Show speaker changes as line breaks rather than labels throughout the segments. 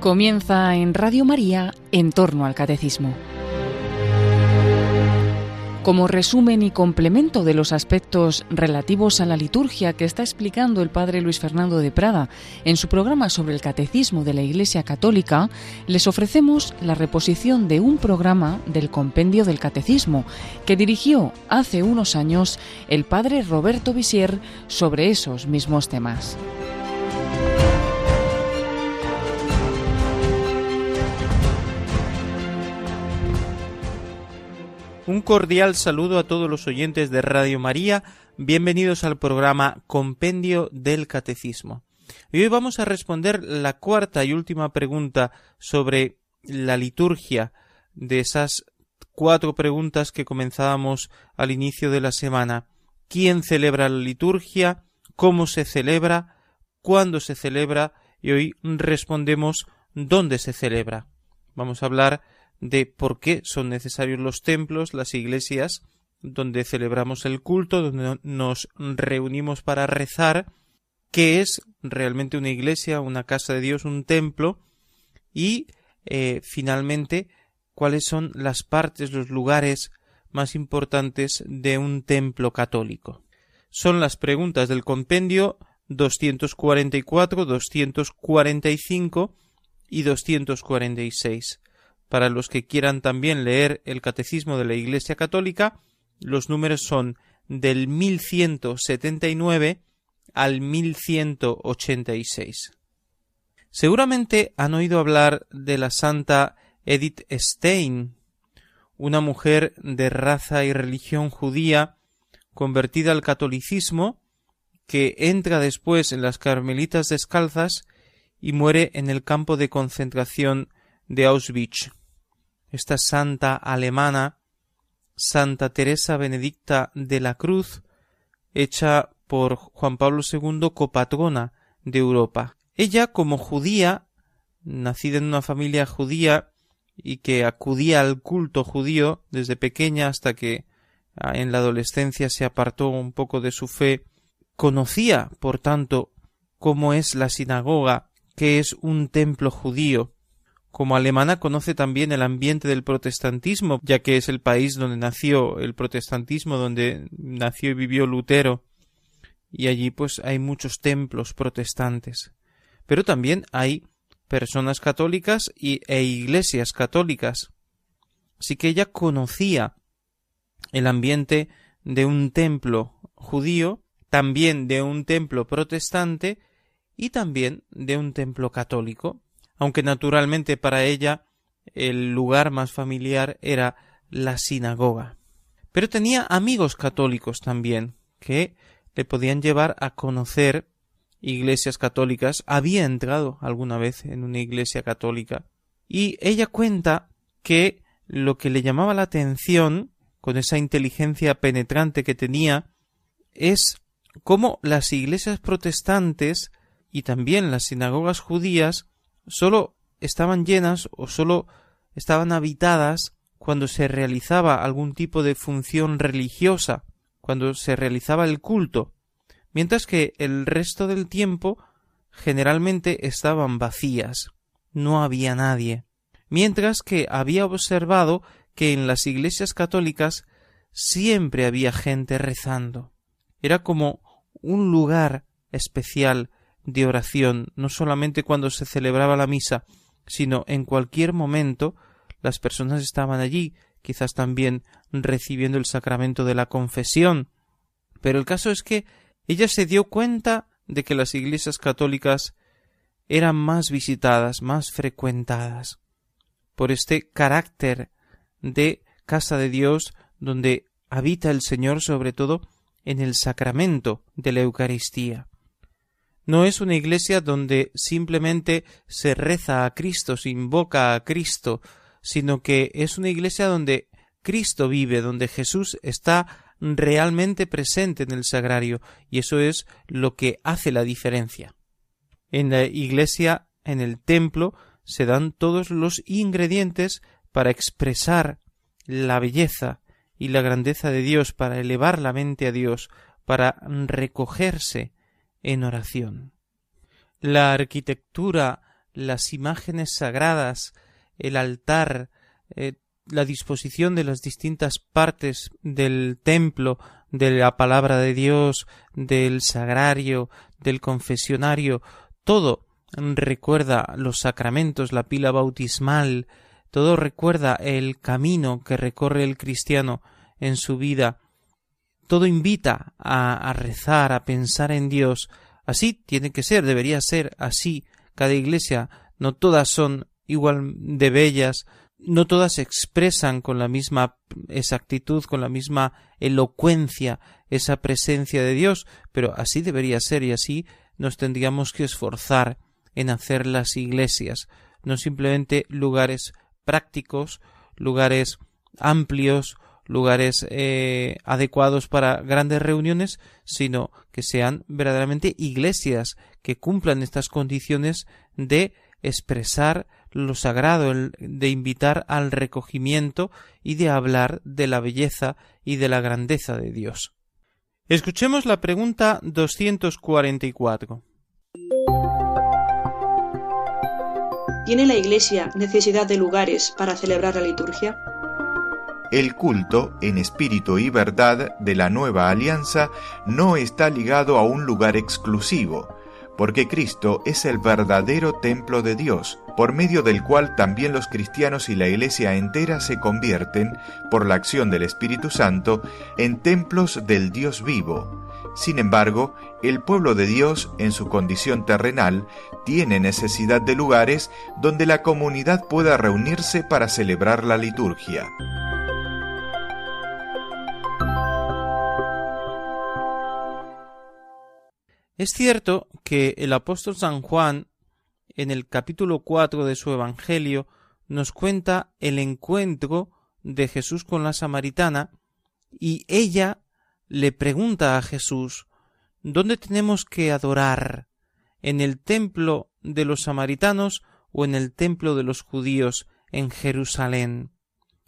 Comienza en Radio María en torno al catecismo. Como resumen y complemento de los aspectos relativos a la liturgia que está explicando el padre Luis Fernando de Prada en su programa sobre el catecismo de la Iglesia Católica, les ofrecemos la reposición de un programa del Compendio del Catecismo que dirigió hace unos años el padre Roberto Visier sobre esos mismos temas.
Un cordial saludo a todos los oyentes de Radio María. Bienvenidos al programa Compendio del Catecismo. Y hoy vamos a responder la cuarta y última pregunta sobre la liturgia de esas cuatro preguntas que comenzábamos al inicio de la semana. ¿Quién celebra la liturgia? ¿Cómo se celebra? ¿Cuándo se celebra? Y hoy respondemos ¿dónde se celebra? Vamos a hablar de por qué son necesarios los templos, las iglesias, donde celebramos el culto, donde nos reunimos para rezar, qué es realmente una iglesia, una casa de Dios, un templo, y eh, finalmente cuáles son las partes, los lugares más importantes de un templo católico. Son las preguntas del compendio 244, 245 y 246. Para los que quieran también leer el Catecismo de la Iglesia Católica, los números son del 1179 al 1186. Seguramente han oído hablar de la santa Edith Stein, una mujer de raza y religión judía convertida al catolicismo, que entra después en las Carmelitas descalzas y muere en el campo de concentración de Auschwitz esta santa alemana, Santa Teresa Benedicta de la Cruz, hecha por Juan Pablo II copatrona de Europa. Ella, como judía, nacida en una familia judía y que acudía al culto judío desde pequeña hasta que ah, en la adolescencia se apartó un poco de su fe, conocía, por tanto, cómo es la sinagoga, que es un templo judío, como alemana conoce también el ambiente del protestantismo, ya que es el país donde nació el protestantismo, donde nació y vivió Lutero, y allí pues hay muchos templos protestantes. Pero también hay personas católicas y, e iglesias católicas. Así que ella conocía el ambiente de un templo judío, también de un templo protestante y también de un templo católico aunque naturalmente para ella el lugar más familiar era la sinagoga. Pero tenía amigos católicos también, que le podían llevar a conocer iglesias católicas. Había entrado alguna vez en una iglesia católica. Y ella cuenta que lo que le llamaba la atención, con esa inteligencia penetrante que tenía, es cómo las iglesias protestantes y también las sinagogas judías solo estaban llenas o solo estaban habitadas cuando se realizaba algún tipo de función religiosa, cuando se realizaba el culto, mientras que el resto del tiempo generalmente estaban vacías, no había nadie, mientras que había observado que en las iglesias católicas siempre había gente rezando. Era como un lugar especial de oración, no solamente cuando se celebraba la misa, sino en cualquier momento las personas estaban allí, quizás también recibiendo el sacramento de la confesión. Pero el caso es que ella se dio cuenta de que las iglesias católicas eran más visitadas, más frecuentadas, por este carácter de casa de Dios donde habita el Señor sobre todo en el sacramento de la Eucaristía. No es una iglesia donde simplemente se reza a Cristo, se invoca a Cristo, sino que es una iglesia donde Cristo vive, donde Jesús está realmente presente en el sagrario, y eso es lo que hace la diferencia. En la iglesia, en el templo, se dan todos los ingredientes para expresar la belleza y la grandeza de Dios, para elevar la mente a Dios, para recogerse en oración. La arquitectura, las imágenes sagradas, el altar, eh, la disposición de las distintas partes del templo, de la palabra de Dios, del sagrario, del confesionario, todo recuerda los sacramentos, la pila bautismal, todo recuerda el camino que recorre el cristiano en su vida, todo invita a, a rezar, a pensar en Dios. Así tiene que ser, debería ser así cada iglesia. No todas son igual de bellas, no todas expresan con la misma exactitud, con la misma elocuencia esa presencia de Dios, pero así debería ser y así nos tendríamos que esforzar en hacer las iglesias, no simplemente lugares prácticos, lugares amplios, lugares eh, adecuados para grandes reuniones, sino que sean verdaderamente iglesias que cumplan estas condiciones de expresar lo sagrado, de invitar al recogimiento y de hablar de la belleza y de la grandeza de Dios. Escuchemos la pregunta 244.
¿Tiene la Iglesia necesidad de lugares para celebrar la liturgia?
El culto, en espíritu y verdad, de la nueva alianza no está ligado a un lugar exclusivo, porque Cristo es el verdadero templo de Dios, por medio del cual también los cristianos y la Iglesia entera se convierten, por la acción del Espíritu Santo, en templos del Dios vivo. Sin embargo, el pueblo de Dios, en su condición terrenal, tiene necesidad de lugares donde la comunidad pueda reunirse para celebrar la liturgia.
Es cierto que el apóstol San Juan, en el capítulo 4 de su Evangelio, nos cuenta el encuentro de Jesús con la samaritana y ella le pregunta a Jesús ¿Dónde tenemos que adorar? ¿En el templo de los samaritanos o en el templo de los judíos en Jerusalén?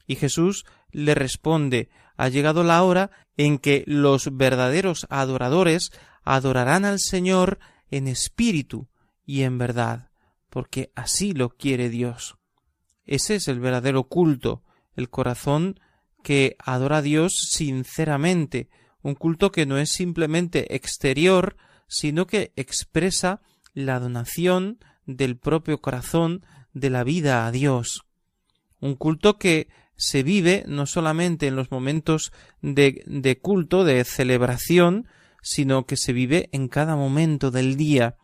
Y Jesús le responde ha llegado la hora en que los verdaderos adoradores adorarán al Señor en espíritu y en verdad, porque así lo quiere Dios. Ese es el verdadero culto, el corazón que adora a Dios sinceramente, un culto que no es simplemente exterior, sino que expresa la donación del propio corazón de la vida a Dios. Un culto que se vive no solamente en los momentos de, de culto, de celebración, sino que se vive en cada momento del día.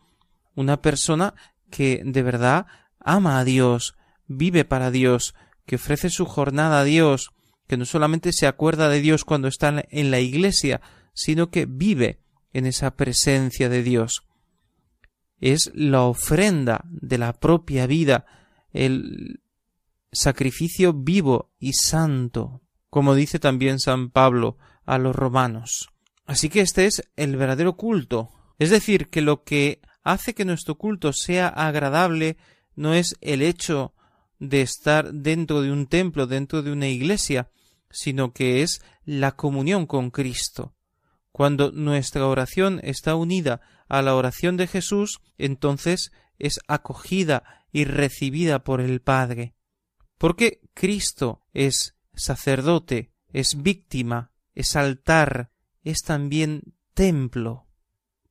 Una persona que de verdad ama a Dios, vive para Dios, que ofrece su jornada a Dios, que no solamente se acuerda de Dios cuando está en la iglesia, sino que vive en esa presencia de Dios. Es la ofrenda de la propia vida, el sacrificio vivo y santo, como dice también San Pablo a los romanos. Así que este es el verdadero culto. Es decir, que lo que hace que nuestro culto sea agradable no es el hecho de estar dentro de un templo, dentro de una iglesia, sino que es la comunión con Cristo. Cuando nuestra oración está unida a la oración de Jesús, entonces es acogida y recibida por el Padre. Porque Cristo es sacerdote, es víctima, es altar, es también templo.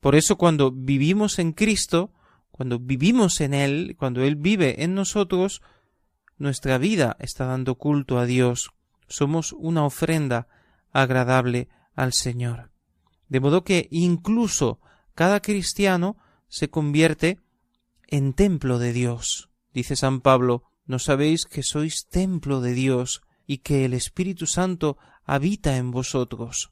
Por eso cuando vivimos en Cristo, cuando vivimos en Él, cuando Él vive en nosotros, nuestra vida está dando culto a Dios. Somos una ofrenda agradable al Señor. De modo que incluso cada cristiano se convierte en templo de Dios. Dice San Pablo, ¿no sabéis que sois templo de Dios y que el Espíritu Santo habita en vosotros?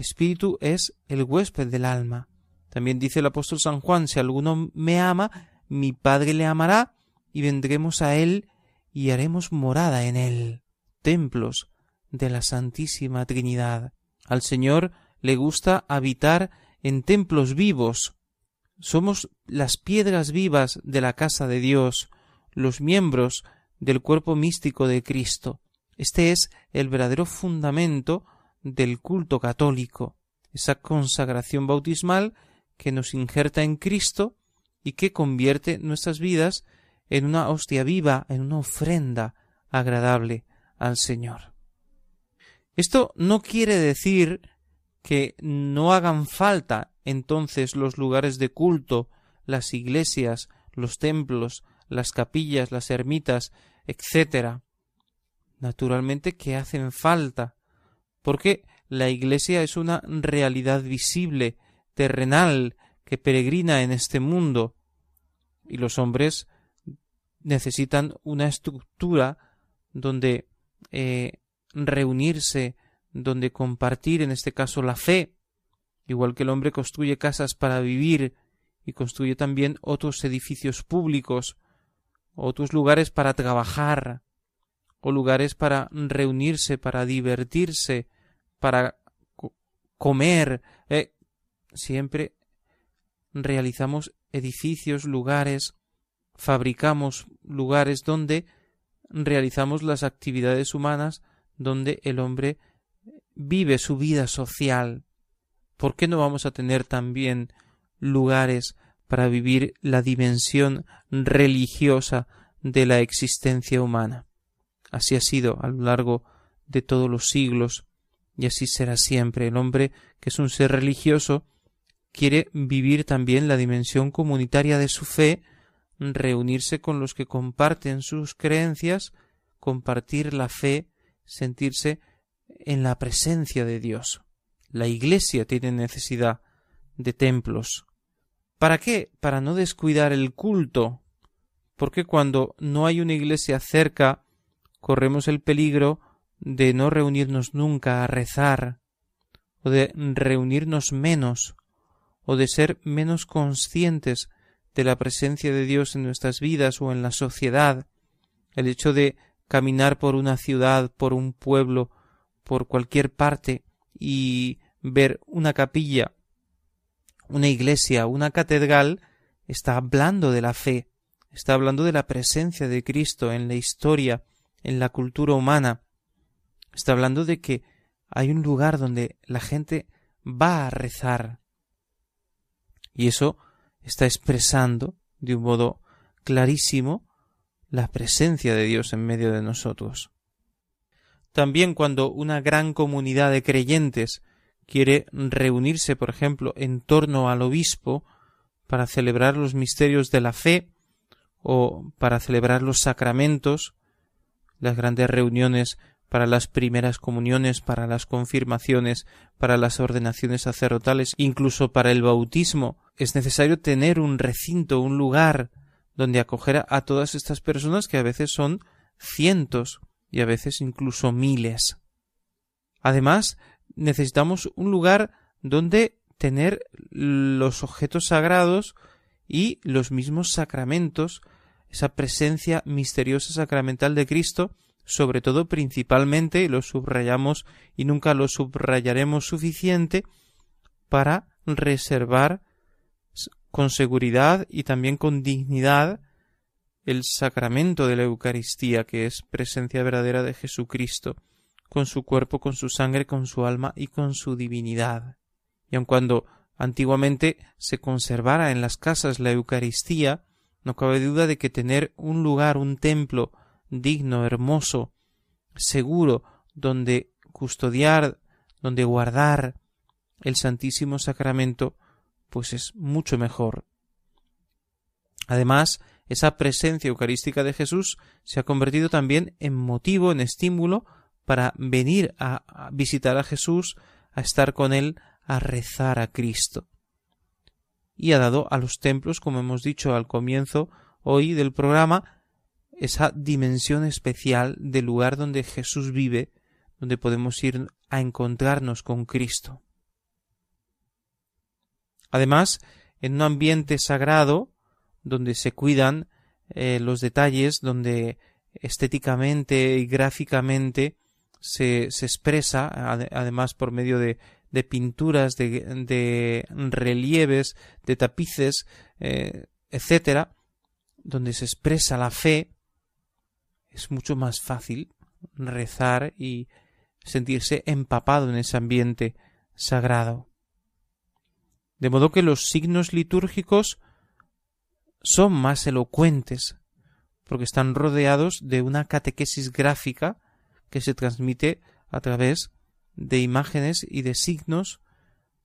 Espíritu es el huésped del alma. También dice el apóstol San Juan, si alguno me ama, mi Padre le amará, y vendremos a él y haremos morada en él. Templos de la Santísima Trinidad. Al Señor le gusta habitar en templos vivos. Somos las piedras vivas de la casa de Dios, los miembros del cuerpo místico de Cristo. Este es el verdadero fundamento del culto católico, esa consagración bautismal que nos injerta en Cristo y que convierte nuestras vidas en una hostia viva, en una ofrenda agradable al Señor. Esto no quiere decir que no hagan falta entonces los lugares de culto, las iglesias, los templos, las capillas, las ermitas, etc. Naturalmente que hacen falta, porque la iglesia es una realidad visible, terrenal, que peregrina en este mundo, y los hombres necesitan una estructura donde eh, reunirse, donde compartir, en este caso, la fe, igual que el hombre construye casas para vivir y construye también otros edificios públicos, otros lugares para trabajar, o lugares para reunirse, para divertirse, para comer. Eh, siempre realizamos edificios, lugares, fabricamos lugares donde realizamos las actividades humanas, donde el hombre vive su vida social. ¿Por qué no vamos a tener también lugares para vivir la dimensión religiosa de la existencia humana? Así ha sido a lo largo de todos los siglos y así será siempre. El hombre, que es un ser religioso, quiere vivir también la dimensión comunitaria de su fe, reunirse con los que comparten sus creencias, compartir la fe, sentirse en la presencia de Dios. La Iglesia tiene necesidad de templos. ¿Para qué? Para no descuidar el culto. Porque cuando no hay una iglesia cerca, corremos el peligro de no reunirnos nunca a rezar, o de reunirnos menos, o de ser menos conscientes de la presencia de Dios en nuestras vidas o en la sociedad, el hecho de caminar por una ciudad, por un pueblo, por cualquier parte y ver una capilla, una iglesia, una catedral, está hablando de la fe, está hablando de la presencia de Cristo en la historia, en la cultura humana, está hablando de que hay un lugar donde la gente va a rezar. Y eso está expresando de un modo clarísimo la presencia de Dios en medio de nosotros. También cuando una gran comunidad de creyentes quiere reunirse, por ejemplo, en torno al obispo para celebrar los misterios de la fe o para celebrar los sacramentos, las grandes reuniones para las primeras comuniones, para las confirmaciones, para las ordenaciones sacerdotales, incluso para el bautismo, es necesario tener un recinto, un lugar donde acoger a todas estas personas que a veces son cientos y a veces incluso miles. Además, necesitamos un lugar donde tener los objetos sagrados y los mismos sacramentos, esa presencia misteriosa sacramental de Cristo, sobre todo principalmente, lo subrayamos y nunca lo subrayaremos suficiente, para reservar con seguridad y también con dignidad el sacramento de la Eucaristía, que es presencia verdadera de Jesucristo, con su cuerpo, con su sangre, con su alma y con su divinidad. Y aun cuando antiguamente se conservara en las casas la Eucaristía, no cabe duda de que tener un lugar, un templo digno, hermoso, seguro, donde custodiar, donde guardar el Santísimo Sacramento, pues es mucho mejor. Además, esa presencia eucarística de Jesús se ha convertido también en motivo, en estímulo para venir a visitar a Jesús, a estar con Él, a rezar a Cristo. Y ha dado a los templos, como hemos dicho al comienzo hoy del programa, esa dimensión especial del lugar donde Jesús vive, donde podemos ir a encontrarnos con Cristo. Además, en un ambiente sagrado, donde se cuidan eh, los detalles, donde estéticamente y gráficamente se, se expresa, además por medio de, de pinturas, de, de, relieves, de tapices, eh, etcétera, donde se expresa la fe, es mucho más fácil rezar y sentirse empapado en ese ambiente sagrado. De modo que los signos litúrgicos son más elocuentes, porque están rodeados de una catequesis gráfica que se transmite a través de imágenes y de signos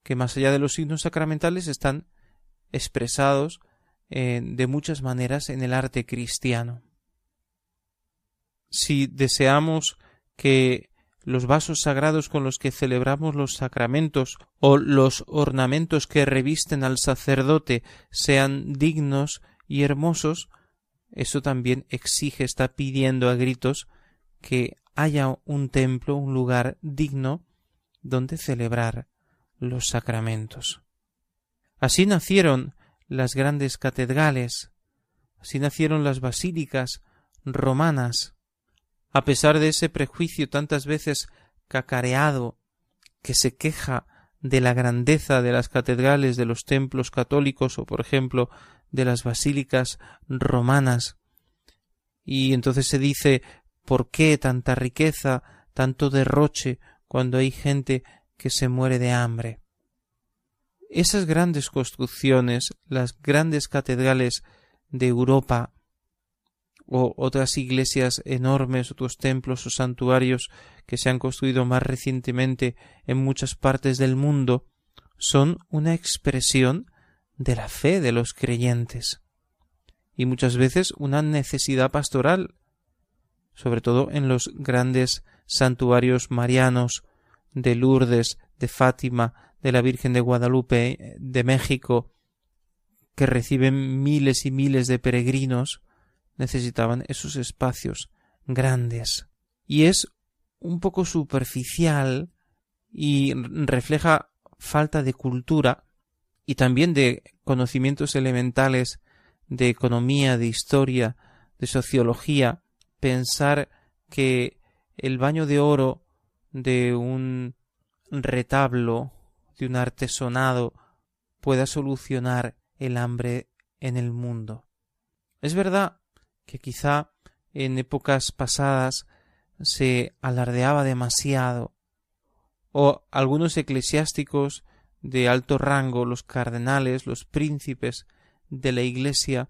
que más allá de los signos sacramentales están expresados eh, de muchas maneras en el arte cristiano. Si deseamos que los vasos sagrados con los que celebramos los sacramentos o los ornamentos que revisten al sacerdote sean dignos y hermosos, eso también exige, está pidiendo a gritos que haya un templo, un lugar digno donde celebrar los sacramentos. Así nacieron las grandes catedrales, así nacieron las basílicas romanas, a pesar de ese prejuicio tantas veces cacareado que se queja de la grandeza de las catedrales de los templos católicos o por ejemplo de las basílicas romanas y entonces se dice ¿por qué tanta riqueza, tanto derroche cuando hay gente que se muere de hambre? Esas grandes construcciones, las grandes catedrales de Europa o otras iglesias enormes, otros templos o santuarios que se han construido más recientemente en muchas partes del mundo, son una expresión de la fe de los creyentes y muchas veces una necesidad pastoral, sobre todo en los grandes santuarios marianos de Lourdes, de Fátima, de la Virgen de Guadalupe, de México, que reciben miles y miles de peregrinos, necesitaban esos espacios grandes. Y es un poco superficial y refleja falta de cultura y también de conocimientos elementales de economía, de historia, de sociología, pensar que el baño de oro de un retablo, de un artesonado, pueda solucionar el hambre en el mundo. Es verdad que quizá en épocas pasadas se alardeaba demasiado, o algunos eclesiásticos de alto rango, los cardenales, los príncipes de la Iglesia,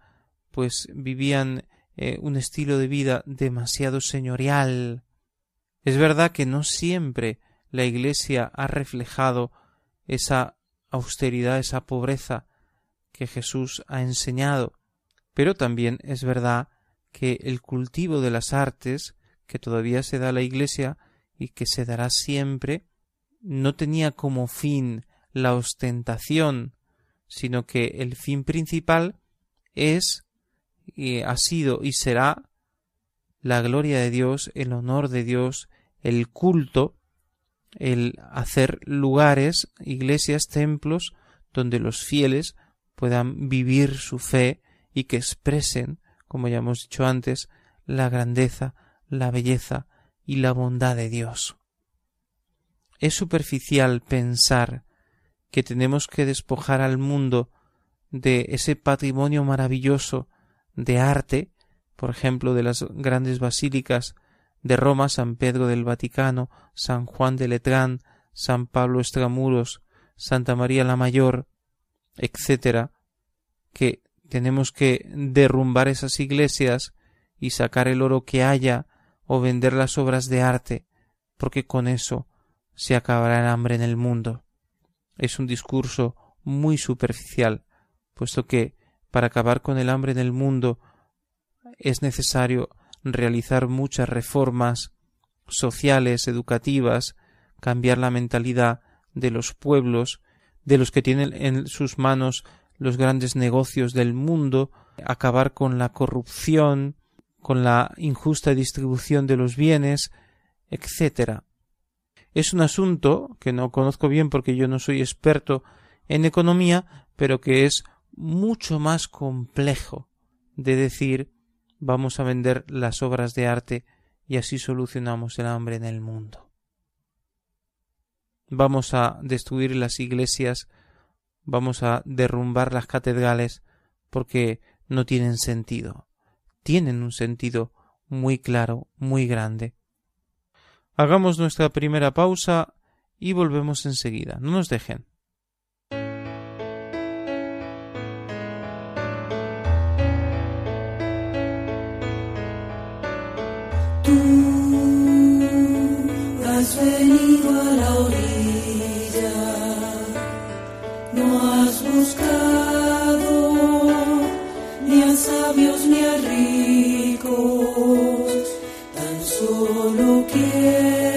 pues vivían eh, un estilo de vida demasiado señorial. Es verdad que no siempre la Iglesia ha reflejado esa austeridad, esa pobreza que Jesús ha enseñado, pero también es verdad que el cultivo de las artes, que todavía se da a la Iglesia y que se dará siempre, no tenía como fin la ostentación, sino que el fin principal es, y ha sido y será la gloria de Dios, el honor de Dios, el culto, el hacer lugares, iglesias, templos, donde los fieles puedan vivir su fe y que expresen como ya hemos dicho antes, la grandeza, la belleza y la bondad de Dios. Es superficial pensar que tenemos que despojar al mundo de ese patrimonio maravilloso de arte, por ejemplo, de las grandes basílicas de Roma, San Pedro del Vaticano, San Juan de Letrán, San Pablo Estramuros, Santa María la Mayor, etc., que tenemos que derrumbar esas iglesias y sacar el oro que haya o vender las obras de arte, porque con eso se acabará el hambre en el mundo. Es un discurso muy superficial, puesto que para acabar con el hambre en el mundo es necesario realizar muchas reformas sociales, educativas, cambiar la mentalidad de los pueblos, de los que tienen en sus manos los grandes negocios del mundo, acabar con la corrupción, con la injusta distribución de los bienes, etc. Es un asunto que no conozco bien porque yo no soy experto en economía, pero que es mucho más complejo de decir vamos a vender las obras de arte y así solucionamos el hambre en el mundo. Vamos a destruir las iglesias vamos a derrumbar las catedrales porque no tienen sentido. Tienen un sentido muy claro, muy grande. Hagamos nuestra primera pausa y volvemos enseguida. No nos dejen.
ni a sabios ni a ricos, tan solo quiero.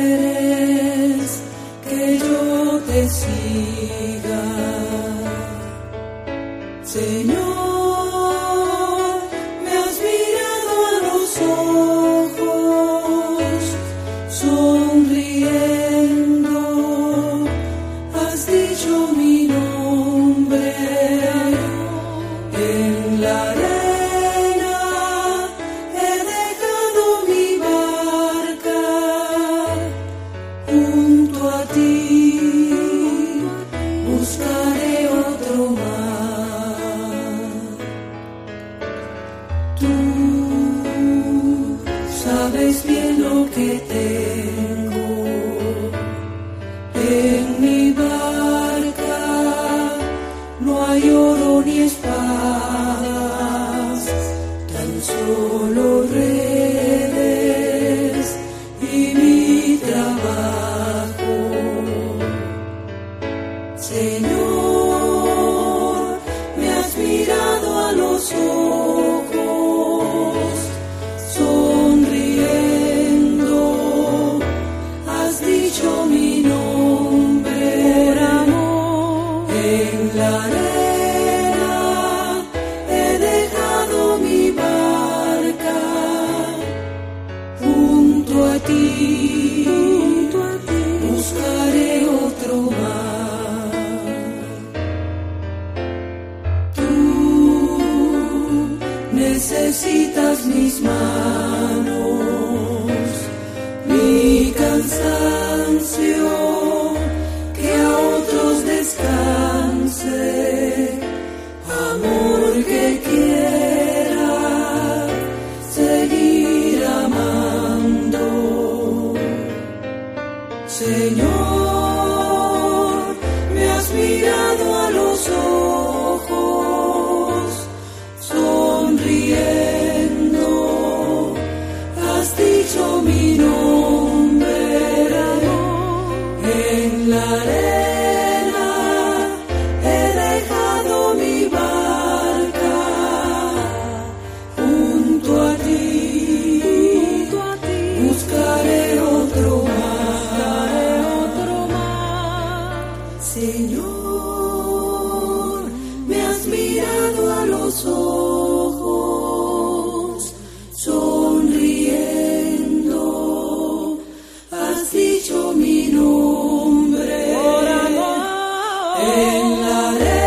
en la.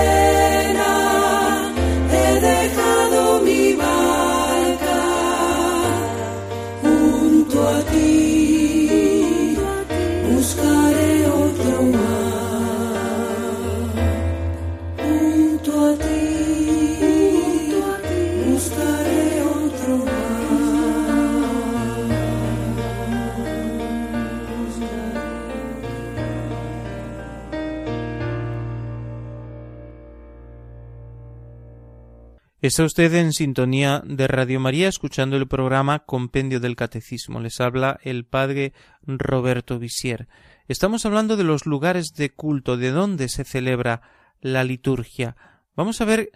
Está usted en sintonía de Radio María escuchando el programa Compendio del Catecismo. Les habla el padre Roberto Visier. Estamos hablando de los lugares de culto, de dónde se celebra la liturgia. Vamos a ver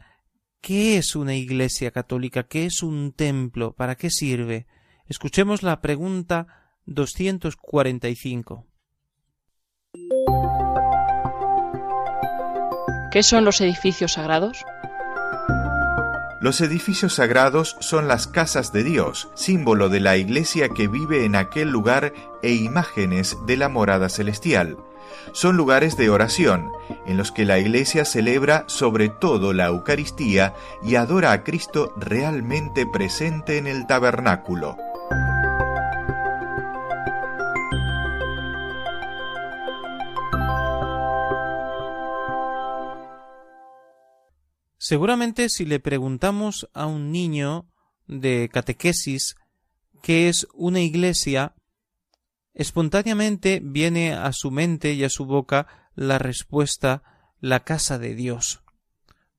qué es una iglesia católica, qué es un templo, para qué sirve. Escuchemos la pregunta 245.
¿Qué son los edificios sagrados?
Los edificios sagrados son las casas de Dios, símbolo de la iglesia que vive en aquel lugar e imágenes de la morada celestial. Son lugares de oración, en los que la iglesia celebra sobre todo la Eucaristía y adora a Cristo realmente presente en el tabernáculo.
Seguramente si le preguntamos a un niño de catequesis qué es una iglesia, espontáneamente viene a su mente y a su boca la respuesta la casa de Dios.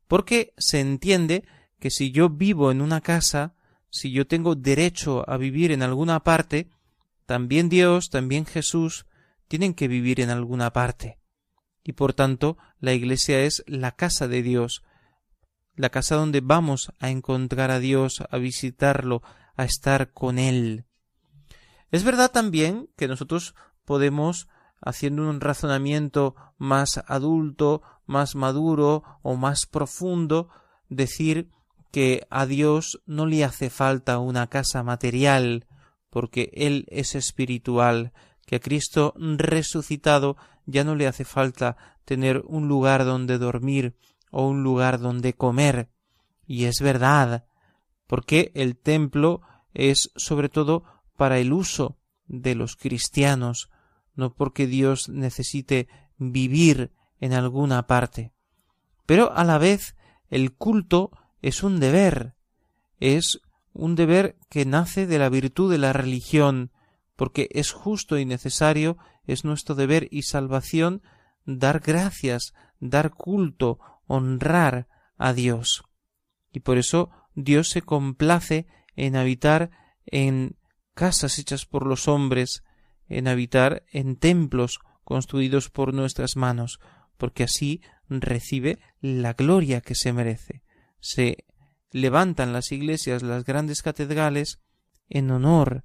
Porque se entiende que si yo vivo en una casa, si yo tengo derecho a vivir en alguna parte, también Dios, también Jesús, tienen que vivir en alguna parte. Y por tanto, la Iglesia es la casa de Dios, la casa donde vamos a encontrar a Dios, a visitarlo, a estar con Él. Es verdad también que nosotros podemos, haciendo un razonamiento más adulto, más maduro o más profundo, decir que a Dios no le hace falta una casa material, porque Él es espiritual, que a Cristo resucitado ya no le hace falta tener un lugar donde dormir o un lugar donde comer. Y es verdad, porque el templo es sobre todo para el uso de los cristianos, no porque Dios necesite vivir en alguna parte. Pero a la vez el culto es un deber, es un deber que nace de la virtud de la religión, porque es justo y necesario, es nuestro deber y salvación dar gracias, dar culto, honrar a Dios. Y por eso Dios se complace en habitar en casas hechas por los hombres, en habitar en templos construidos por nuestras manos, porque así recibe la gloria que se merece. Se levantan las iglesias, las grandes catedrales, en honor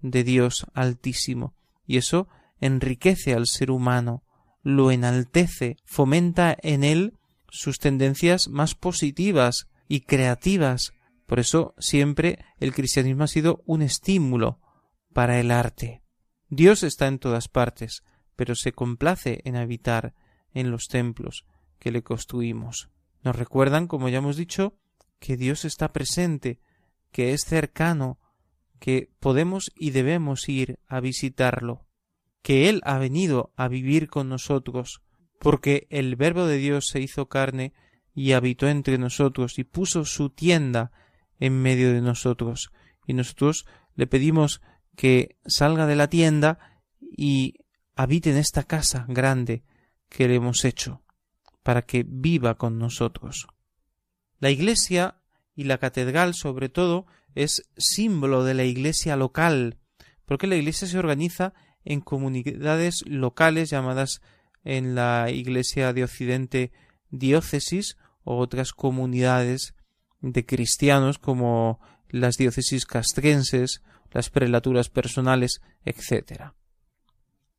de Dios Altísimo, y eso enriquece al ser humano, lo enaltece, fomenta en él sus tendencias más positivas y creativas. Por eso siempre el cristianismo ha sido un estímulo para el arte. Dios está en todas partes, pero se complace en habitar en los templos que le construimos. Nos recuerdan, como ya hemos dicho, que Dios está presente, que es cercano, que podemos y debemos ir a visitarlo, que Él ha venido a vivir con nosotros, porque el Verbo de Dios se hizo carne y habitó entre nosotros y puso su tienda en medio de nosotros, y nosotros le pedimos que salga de la tienda y habite en esta casa grande que le hemos hecho, para que viva con nosotros. La iglesia y la catedral sobre todo es símbolo de la iglesia local, porque la iglesia se organiza en comunidades locales llamadas en la iglesia de Occidente diócesis o otras comunidades de cristianos como las diócesis castrenses, las prelaturas personales, etc.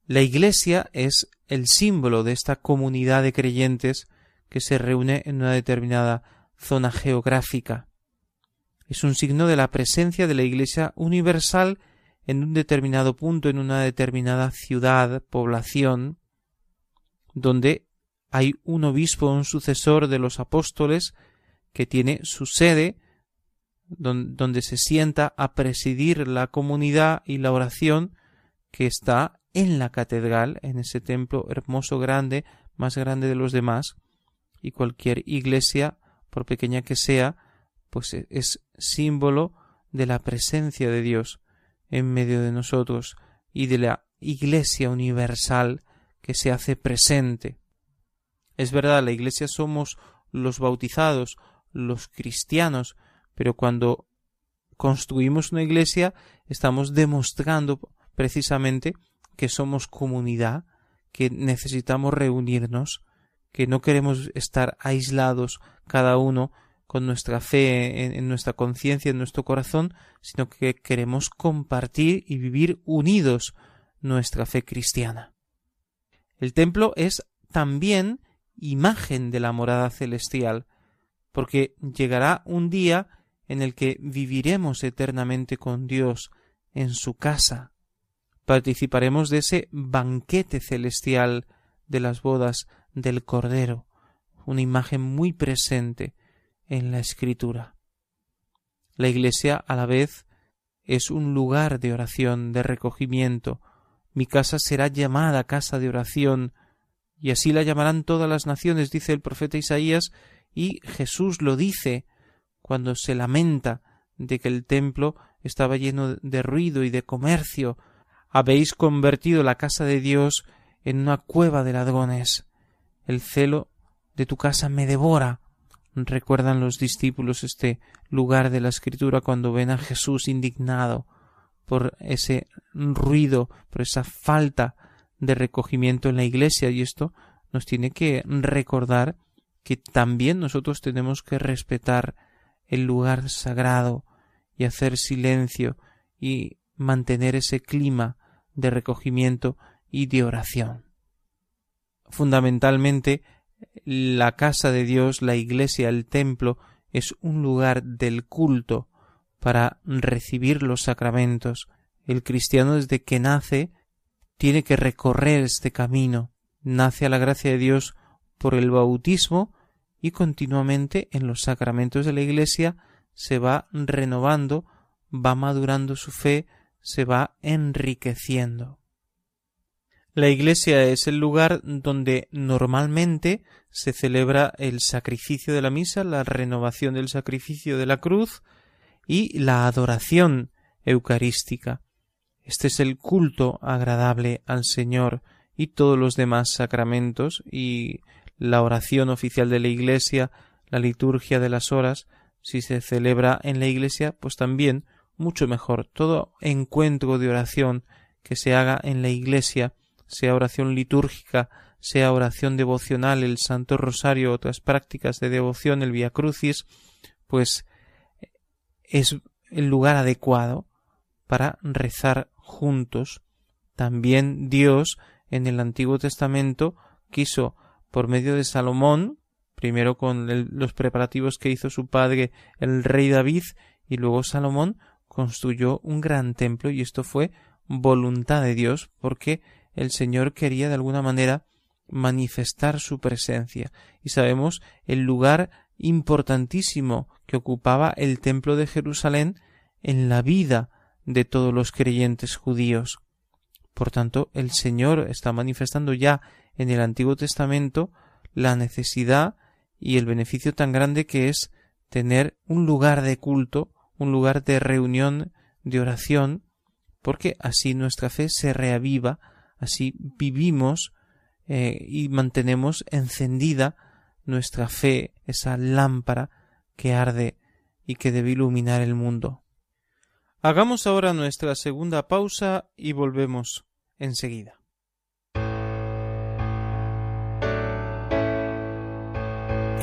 La Iglesia es el símbolo de esta comunidad de creyentes que se reúne en una determinada zona geográfica. Es un signo de la presencia de la Iglesia universal en un determinado punto, en una determinada ciudad, población, donde hay un obispo, un sucesor de los apóstoles, que tiene su sede, donde se sienta a presidir la comunidad y la oración que está en la catedral, en ese templo hermoso, grande, más grande de los demás, y cualquier iglesia, por pequeña que sea, pues e, es símbolo de la presencia de Dios en medio de nosotros y de la iglesia universal que se hace presente. Es verdad, la iglesia somos los bautizados, los cristianos, pero cuando construimos una iglesia estamos demostrando precisamente que somos comunidad, que necesitamos reunirnos, que no queremos estar aislados cada uno con nuestra fe en, nuestra conciencia, en nuestro corazón, sino que queremos compartir y vivir unidos nuestra fe cristiana. El templo es también imagen de la morada celestial, porque llegará un día en el que viviremos eternamente con Dios en su casa. Participaremos de ese banquete celestial de las bodas del Cordero, una imagen muy presente en la Escritura. La Iglesia a la vez es un lugar de oración, de recogimiento. Mi casa será llamada casa de oración, y así la llamarán todas las naciones, dice el profeta Isaías, y Jesús lo dice cuando se lamenta de que el templo estaba lleno de ruido y de comercio. Habéis convertido la casa de Dios en una cueva de ladrones. El celo de tu casa me devora. Recuerdan los discípulos este lugar de la escritura cuando ven a Jesús indignado por ese ruido, por esa falta de recogimiento en la iglesia y esto nos tiene que recordar que también nosotros tenemos que respetar el lugar sagrado y hacer silencio y mantener ese clima de recogimiento y de oración. Fundamentalmente, la casa de Dios, la iglesia, el templo, es un lugar del culto para recibir los sacramentos. El cristiano desde que nace tiene que recorrer este camino. Nace a la gracia de Dios por el bautismo y continuamente en los sacramentos de la Iglesia se va renovando, va madurando su fe, se va enriqueciendo. La Iglesia es el lugar donde normalmente se celebra el sacrificio de la misa, la renovación del sacrificio de la cruz y la adoración eucarística. Este es el culto agradable al Señor y todos los demás sacramentos y la oración oficial de la Iglesia, la liturgia de las horas, si se celebra en la Iglesia, pues también mucho mejor. Todo encuentro de oración que se haga en la Iglesia, sea oración litúrgica, sea oración devocional, el Santo Rosario, otras prácticas de devoción, el Via Crucis, pues es el lugar adecuado para rezar juntos. También Dios en el Antiguo Testamento quiso, por medio de Salomón, primero con los preparativos que hizo su padre el rey David, y luego Salomón construyó un gran templo y esto fue voluntad de Dios porque el Señor quería de alguna manera manifestar su presencia y sabemos el lugar importantísimo que ocupaba el templo de Jerusalén en la vida de todos los creyentes judíos. Por tanto, el Señor está manifestando ya en el Antiguo Testamento la necesidad y el beneficio tan grande que es tener un lugar de culto, un lugar de reunión, de oración, porque así nuestra fe se reaviva, así vivimos eh, y mantenemos encendida nuestra fe, esa lámpara que arde y que debe iluminar el mundo. Hagamos ahora nuestra segunda pausa y volvemos enseguida.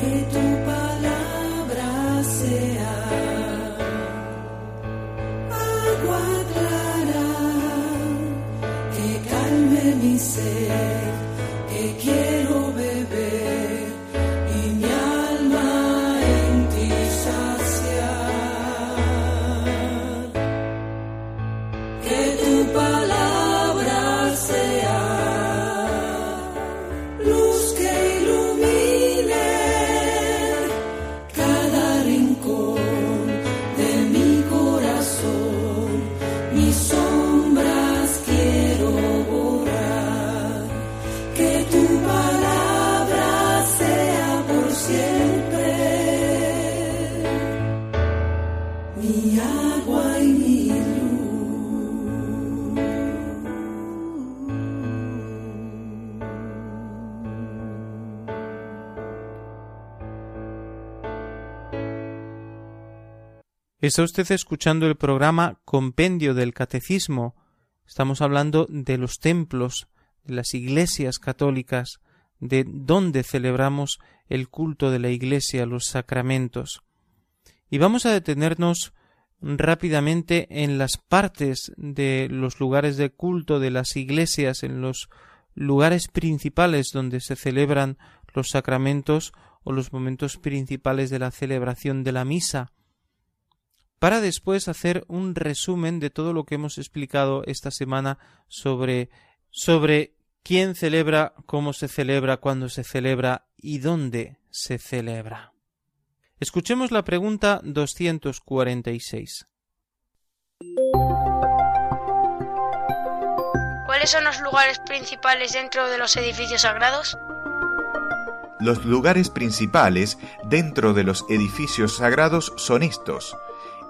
Que tu palabra sea agua clara que calme mi sed,
Está usted escuchando el programa Compendio del Catecismo. Estamos hablando de los templos, de las iglesias católicas, de dónde celebramos el culto de la iglesia, los sacramentos. Y vamos a detenernos rápidamente en las partes de los lugares de culto de las iglesias, en los lugares principales donde se celebran los sacramentos o los momentos principales de la celebración de la misa para después hacer un resumen de todo lo que hemos explicado esta semana sobre sobre quién celebra, cómo se celebra, cuándo se celebra y dónde se celebra. Escuchemos la pregunta 246.
¿Cuáles son los lugares principales dentro de los edificios sagrados?
Los lugares principales dentro de los edificios sagrados son estos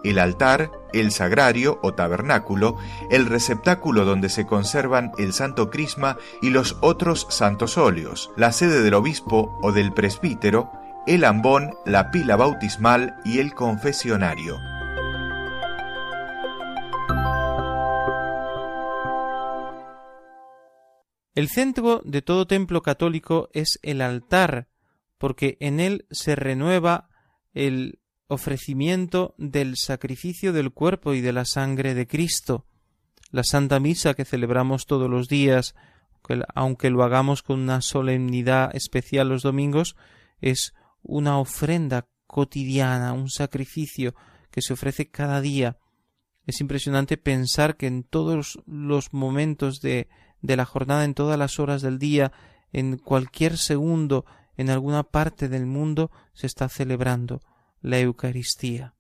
el altar, el sagrario o tabernáculo, el receptáculo donde se conservan el santo crisma y los otros santos óleos, la sede del obispo o del presbítero, el ambón, la pila bautismal y el confesionario.
El centro de todo templo católico es el altar, porque en él se renueva el ofrecimiento del sacrificio del cuerpo y de la sangre de Cristo. La Santa Misa que celebramos todos los días, aunque lo hagamos con una solemnidad especial los domingos, es una ofrenda cotidiana, un sacrificio que se ofrece cada día. Es impresionante pensar que en todos los momentos de, de la jornada, en todas las horas del día, en cualquier segundo, en alguna parte del mundo, se está celebrando la Eucaristía.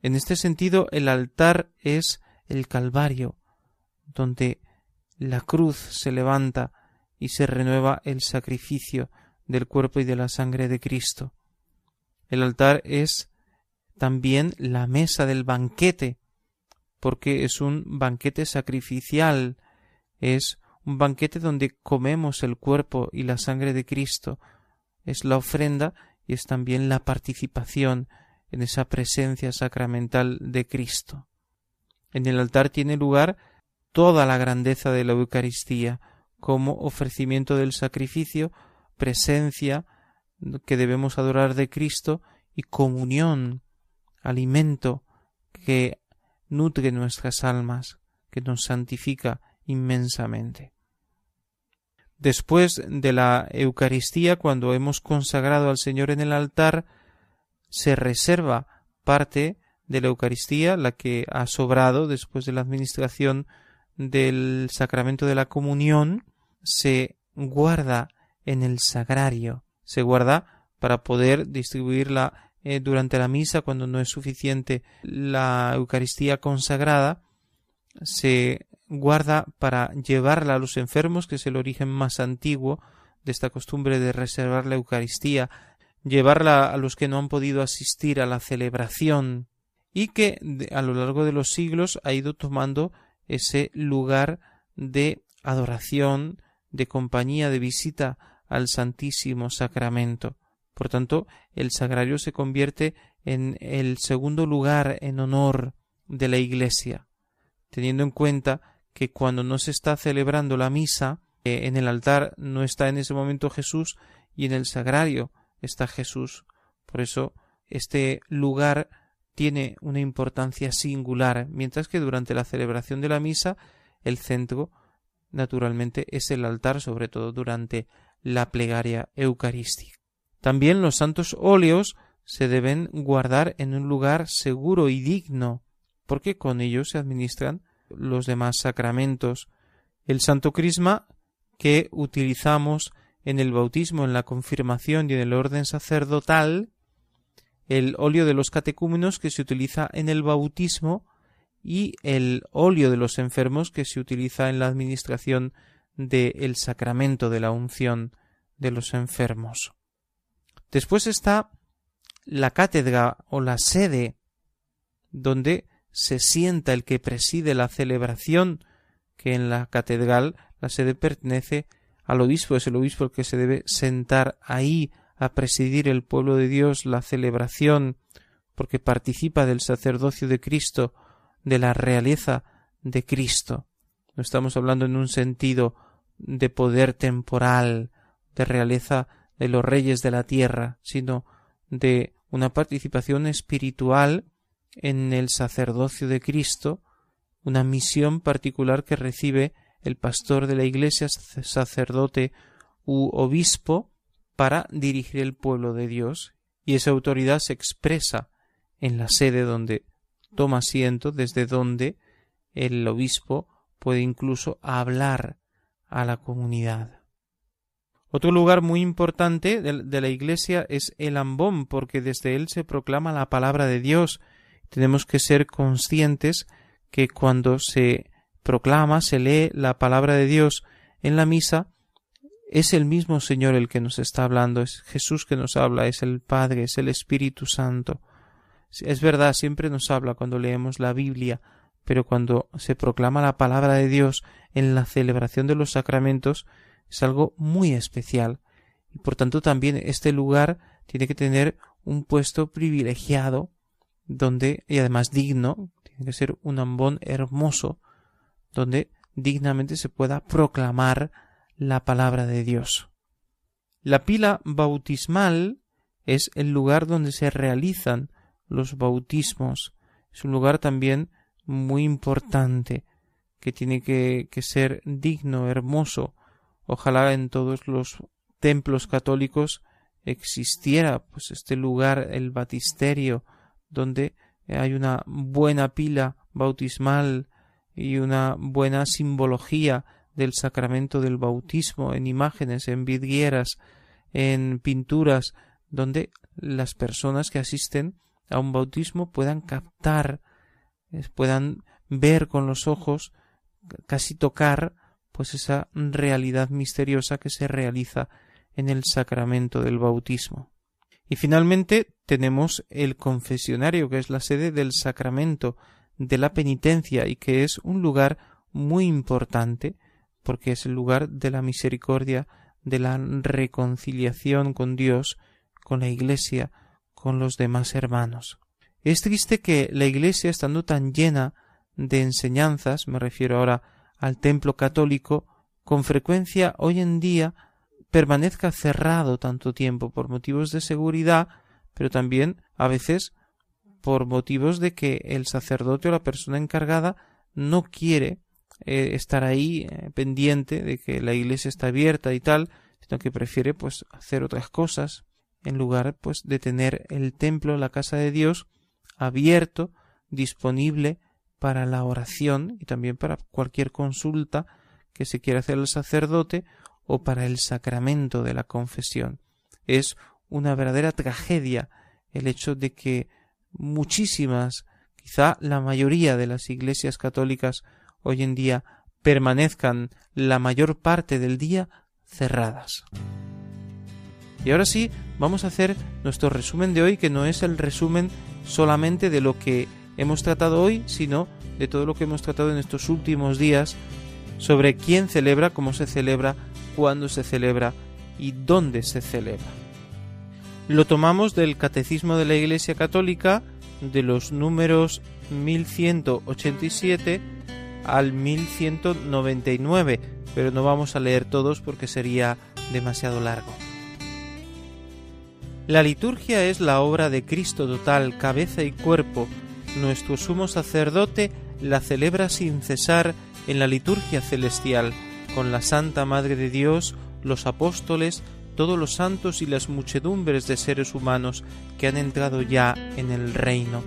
En este sentido, el altar es el Calvario, donde la cruz se levanta y se renueva el sacrificio del cuerpo y de la sangre de Cristo. El altar es también la mesa del banquete, porque es un banquete sacrificial, es un banquete donde comemos el cuerpo y la sangre de Cristo, es la ofrenda y es también la participación en esa presencia sacramental de Cristo. En el altar tiene lugar toda la grandeza de la Eucaristía, como ofrecimiento del sacrificio, presencia que debemos adorar de Cristo y comunión, alimento que nutre nuestras almas, que nos santifica inmensamente. Después de la Eucaristía, cuando hemos consagrado al Señor en el altar, se reserva parte de la Eucaristía, la que ha sobrado después de la administración del sacramento de la comunión, se guarda en el sagrario, se guarda para poder distribuirla eh, durante la misa cuando no es suficiente la Eucaristía consagrada, se guarda para llevarla a los enfermos, que es el origen más antiguo de esta costumbre de reservar la Eucaristía, llevarla a los que no han podido asistir a la celebración y que a lo largo de los siglos ha ido tomando ese lugar de adoración, de compañía, de visita al Santísimo Sacramento. Por tanto, el sagrario se convierte en el segundo lugar en honor de la Iglesia, teniendo en cuenta que cuando no se está celebrando la misa, eh, en el altar no está en ese momento Jesús y en el sagrario está Jesús. Por eso este lugar tiene una importancia singular, mientras que durante la celebración de la misa el centro naturalmente es el altar, sobre todo durante la plegaria eucarística. También los santos óleos se deben guardar en un lugar seguro y digno, porque con ellos se administran los demás sacramentos. El santo crisma que utilizamos en el bautismo, en la confirmación y en el orden sacerdotal, el óleo de los catecúmenos que se utiliza en el bautismo y el óleo de los enfermos que se utiliza en la administración del sacramento de la unción de los enfermos. Después está la cátedra o la sede donde se sienta el que preside la celebración que en la catedral la sede pertenece al obispo, es el obispo el que se debe sentar ahí a presidir el pueblo de Dios la celebración, porque participa del sacerdocio de Cristo, de la realeza de Cristo. No estamos hablando en un sentido de poder temporal, de realeza de los reyes de la tierra, sino de una participación espiritual en el sacerdocio de Cristo, una misión particular que recibe el pastor de la Iglesia, sacerdote u obispo, para dirigir el pueblo de Dios, y esa autoridad se expresa en la sede donde toma asiento, desde donde el obispo puede incluso hablar a la comunidad. Otro lugar muy importante de la Iglesia es el ambón, porque desde él se proclama la palabra de Dios. Tenemos que ser conscientes que cuando se proclama, se lee la palabra de Dios en la misa, es el mismo Señor el que nos está hablando, es Jesús que nos habla, es el Padre, es el Espíritu Santo. Es verdad, siempre nos habla cuando leemos la Biblia, pero cuando se proclama la palabra de Dios en la celebración de los sacramentos, es algo muy especial. Y por tanto también este lugar tiene que tener un puesto privilegiado, donde, y además digno, tiene que ser un ambón hermoso, donde dignamente se pueda proclamar la palabra de Dios. La pila bautismal es el lugar donde se realizan los bautismos. Es un lugar también muy importante que tiene que, que ser digno, hermoso. Ojalá en todos los templos católicos existiera pues este lugar, el batisterio, donde hay una buena pila bautismal y una buena simbología del sacramento del bautismo en imágenes, en vidrieras, en pinturas, donde las personas que asisten a un bautismo puedan captar, puedan ver con los ojos, casi tocar, pues esa realidad misteriosa que se realiza en el sacramento del bautismo. Y finalmente tenemos el confesionario, que es la sede del sacramento de la penitencia y que es un lugar muy importante porque es el lugar de la misericordia, de la reconciliación con Dios, con la Iglesia, con los demás hermanos. Es triste que la Iglesia, estando tan llena de enseñanzas, me refiero ahora al templo católico, con frecuencia hoy en día permanezca cerrado tanto tiempo por motivos de seguridad, pero también a veces por motivos de que el sacerdote o la persona encargada no quiere eh, estar ahí eh, pendiente de que la iglesia está abierta y tal, sino que prefiere pues hacer otras cosas en lugar pues de tener el templo, la casa de Dios abierto, disponible para la oración y también para cualquier consulta que se quiera hacer al sacerdote o para el sacramento de la confesión. Es una verdadera tragedia el hecho de que muchísimas, quizá la mayoría de las iglesias católicas hoy en día permanezcan la mayor parte del día cerradas. Y ahora sí, vamos a hacer nuestro resumen de hoy, que no es el resumen solamente de lo que hemos tratado hoy, sino de todo lo que hemos tratado en estos últimos días sobre quién celebra, cómo se celebra, cuándo se celebra y dónde se celebra. Lo tomamos del Catecismo de la Iglesia Católica de los números 1187 al 1199, pero no vamos a leer todos porque sería demasiado largo. La liturgia es la obra de Cristo total, cabeza y cuerpo. Nuestro sumo sacerdote la celebra sin cesar en la liturgia celestial con la Santa Madre de Dios, los apóstoles, todos los santos y las muchedumbres de seres humanos que han entrado ya en el reino.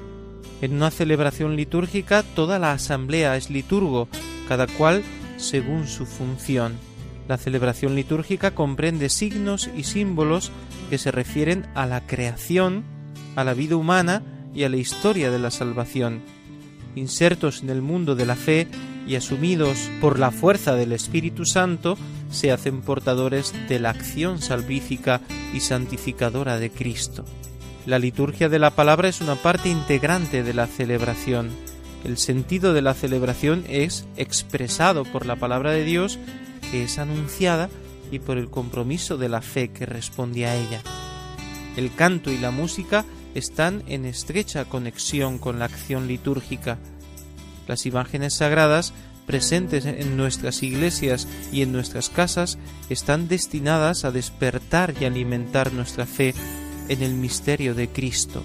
En una celebración litúrgica toda la asamblea es liturgo, cada cual según su función. La celebración litúrgica comprende signos y símbolos que se refieren a la creación, a la vida humana y a la historia de la salvación. Insertos en el mundo de la fe y asumidos por la fuerza del Espíritu Santo, se hacen portadores de la acción salvífica y santificadora de Cristo. La liturgia de la palabra es una parte integrante de la celebración. El sentido de la celebración es expresado por la palabra de Dios que es anunciada y por el compromiso de la fe que responde a ella. El canto y la música están en estrecha conexión con la acción litúrgica. Las imágenes sagradas presentes en nuestras iglesias y en nuestras casas están destinadas a despertar y alimentar nuestra fe en el misterio de Cristo.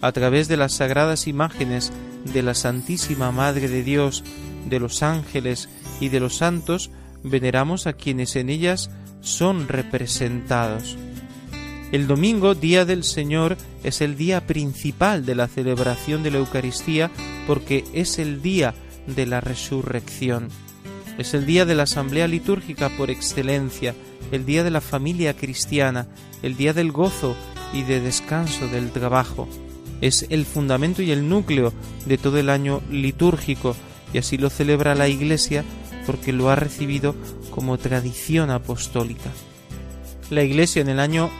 A través de las sagradas imágenes de la Santísima Madre de Dios, de los ángeles y de los santos, veneramos a quienes en ellas son representados. El domingo, día del Señor, es el día principal de la celebración de la Eucaristía porque es el día de la resurrección. Es el día de la asamblea litúrgica por excelencia, el día de la familia cristiana, el día del gozo y de descanso del trabajo. Es el fundamento y el núcleo de todo el año litúrgico y así lo celebra la Iglesia porque lo ha recibido como tradición apostólica. La Iglesia en el año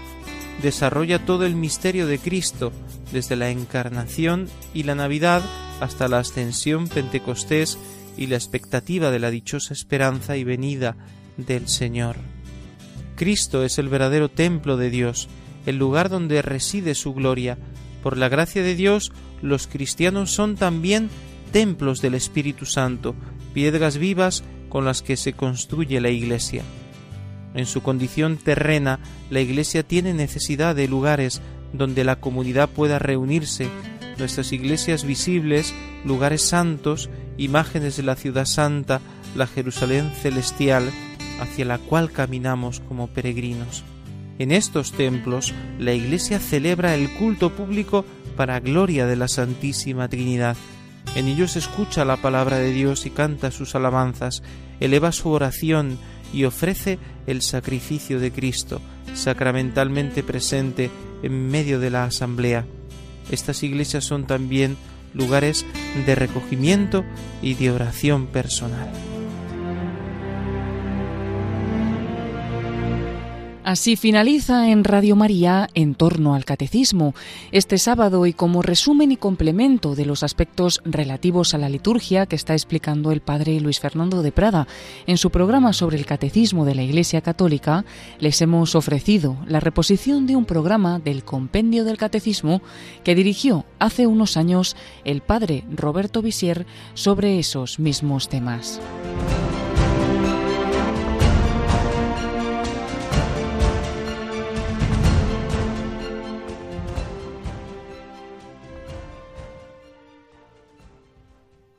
desarrolla todo el misterio de Cristo, desde la encarnación y la Navidad hasta la ascensión pentecostés y la expectativa de la dichosa esperanza y venida del Señor. Cristo es el verdadero templo de Dios, el lugar donde reside su gloria. Por la gracia de Dios, los cristianos son también templos del Espíritu Santo, piedras vivas con las que se construye la Iglesia. En su condición terrena, la Iglesia tiene necesidad de lugares donde la comunidad pueda reunirse, nuestras iglesias visibles, lugares santos, imágenes de la ciudad santa, la Jerusalén celestial, hacia la cual caminamos como peregrinos. En estos templos, la Iglesia celebra el culto público para gloria de la Santísima Trinidad. En ellos escucha la palabra de Dios y canta sus alabanzas, eleva su oración y ofrece el sacrificio de Cristo, sacramentalmente presente en medio de la asamblea. Estas iglesias son también lugares de recogimiento y de oración personal.
Así finaliza en Radio María en torno al catecismo. Este sábado y como resumen y complemento de los aspectos relativos a la liturgia que está explicando el padre Luis Fernando de Prada en su programa sobre el catecismo de la Iglesia Católica, les hemos ofrecido la reposición de un programa del Compendio del Catecismo que dirigió hace unos años el padre Roberto Visier sobre esos mismos temas.